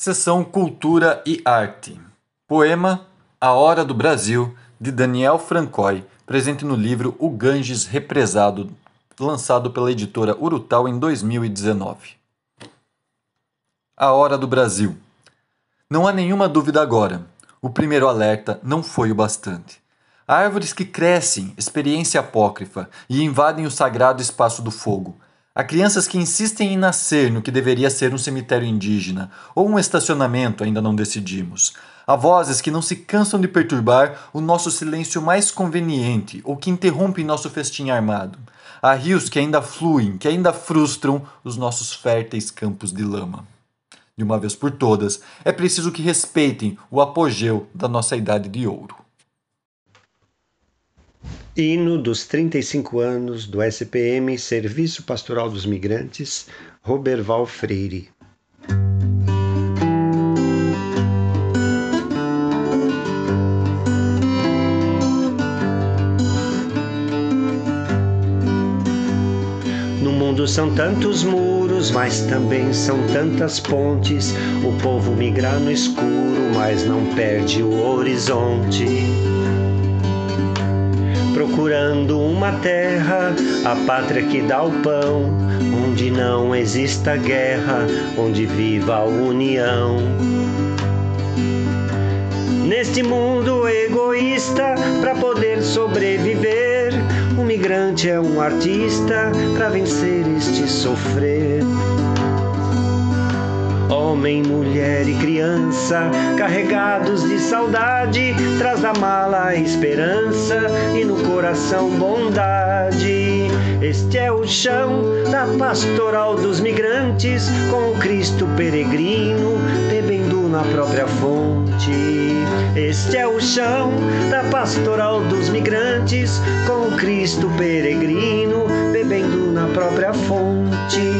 Seção Cultura e Arte. Poema A Hora do Brasil, de Daniel Francoy, presente no livro O Ganges Represado, lançado pela editora Urutau em 2019. A Hora do Brasil. Não há nenhuma dúvida agora. O primeiro alerta não foi o bastante. árvores que crescem, experiência apócrifa, e invadem o sagrado espaço do fogo Há crianças que insistem em nascer no que deveria ser um cemitério indígena ou um estacionamento, ainda não decidimos. Há vozes que não se cansam de perturbar o nosso silêncio mais conveniente ou que interrompem nosso festim armado. Há rios que ainda fluem, que ainda frustram os nossos férteis campos de lama. De uma vez por todas, é preciso que respeitem o apogeu da nossa idade de ouro. Hino dos 35 anos do SPM Serviço Pastoral dos Migrantes, Roberval Freire. No mundo são tantos muros, mas também são tantas pontes. O povo migra no escuro, mas não perde o horizonte procurando uma terra, a pátria que dá o pão, onde não exista guerra, onde viva a união. Neste mundo egoísta, para poder sobreviver, o migrante é um artista para vencer este sofrer homem, mulher e criança, carregados de saudade, traz da mala esperança e no coração bondade. Este é o chão da pastoral dos migrantes, com o Cristo peregrino bebendo na própria fonte. Este é o chão da pastoral dos migrantes, com o Cristo peregrino bebendo na própria fonte.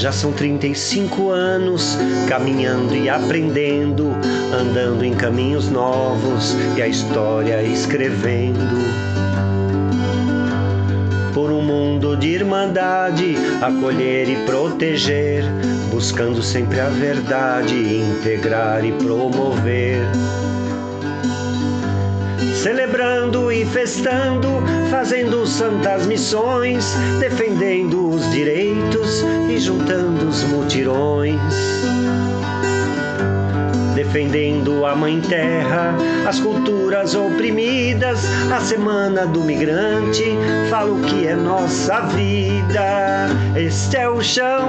Já são 35 anos caminhando e aprendendo, andando em caminhos novos e a história escrevendo. Por um mundo de irmandade, acolher e proteger, buscando sempre a verdade, integrar e promover celebrando e festando, fazendo santas missões, defendendo os direitos e juntando os mutirões. Defendendo a Mãe Terra, as culturas oprimidas, a Semana do Migrante, falo que é nossa vida. Este é o chão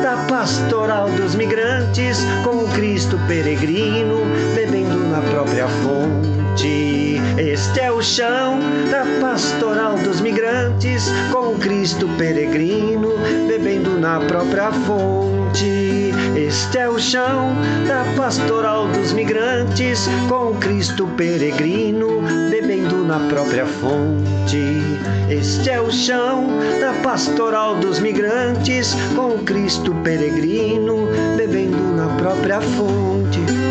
da pastoral dos migrantes, com o Cristo peregrino, bebendo na própria fonte. Este é o chão da pastoral dos migrantes, com Cristo peregrino bebendo na própria fonte. Este é o chão da pastoral dos migrantes, com Cristo peregrino bebendo na própria fonte. Este é o chão da pastoral dos migrantes, com Cristo peregrino bebendo na própria fonte.